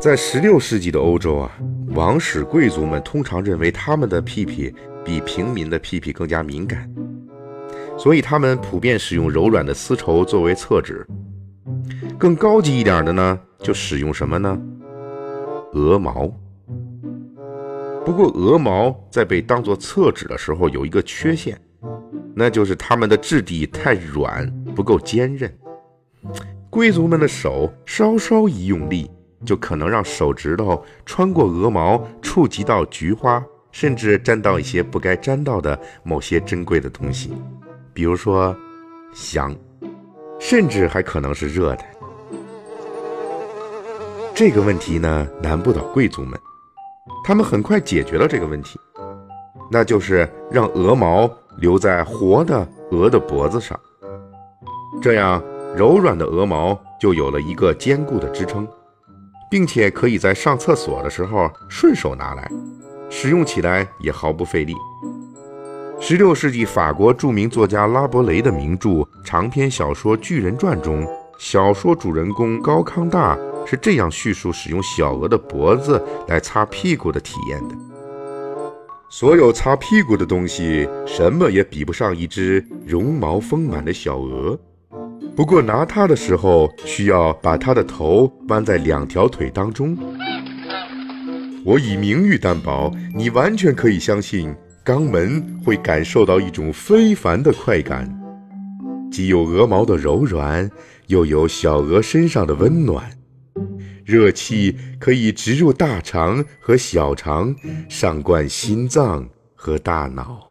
在16世纪的欧洲啊，王室贵族们通常认为他们的屁屁比平民的屁屁更加敏感，所以他们普遍使用柔软的丝绸作为厕纸。更高级一点的呢，就使用什么呢？鹅毛。不过，鹅毛在被当作厕纸的时候有一个缺陷，那就是它们的质地太软，不够坚韧。贵族们的手稍稍一用力，就可能让手指头穿过鹅毛，触及到菊花，甚至沾到一些不该沾到的某些珍贵的东西，比如说香，甚至还可能是热的。这个问题呢，难不倒贵族们，他们很快解决了这个问题，那就是让鹅毛留在活的鹅的脖子上，这样柔软的鹅毛就有了一个坚固的支撑，并且可以在上厕所的时候顺手拿来，使用起来也毫不费力。十六世纪法国著名作家拉伯雷的名著长篇小说《巨人传》中，小说主人公高康大。是这样叙述使用小鹅的脖子来擦屁股的体验的：所有擦屁股的东西，什么也比不上一只绒毛丰满的小鹅。不过拿它的时候，需要把它的头弯在两条腿当中。我以名誉担保，你完全可以相信，肛门会感受到一种非凡的快感，既有鹅毛的柔软，又有小鹅身上的温暖。热气可以直入大肠和小肠，上灌心脏和大脑。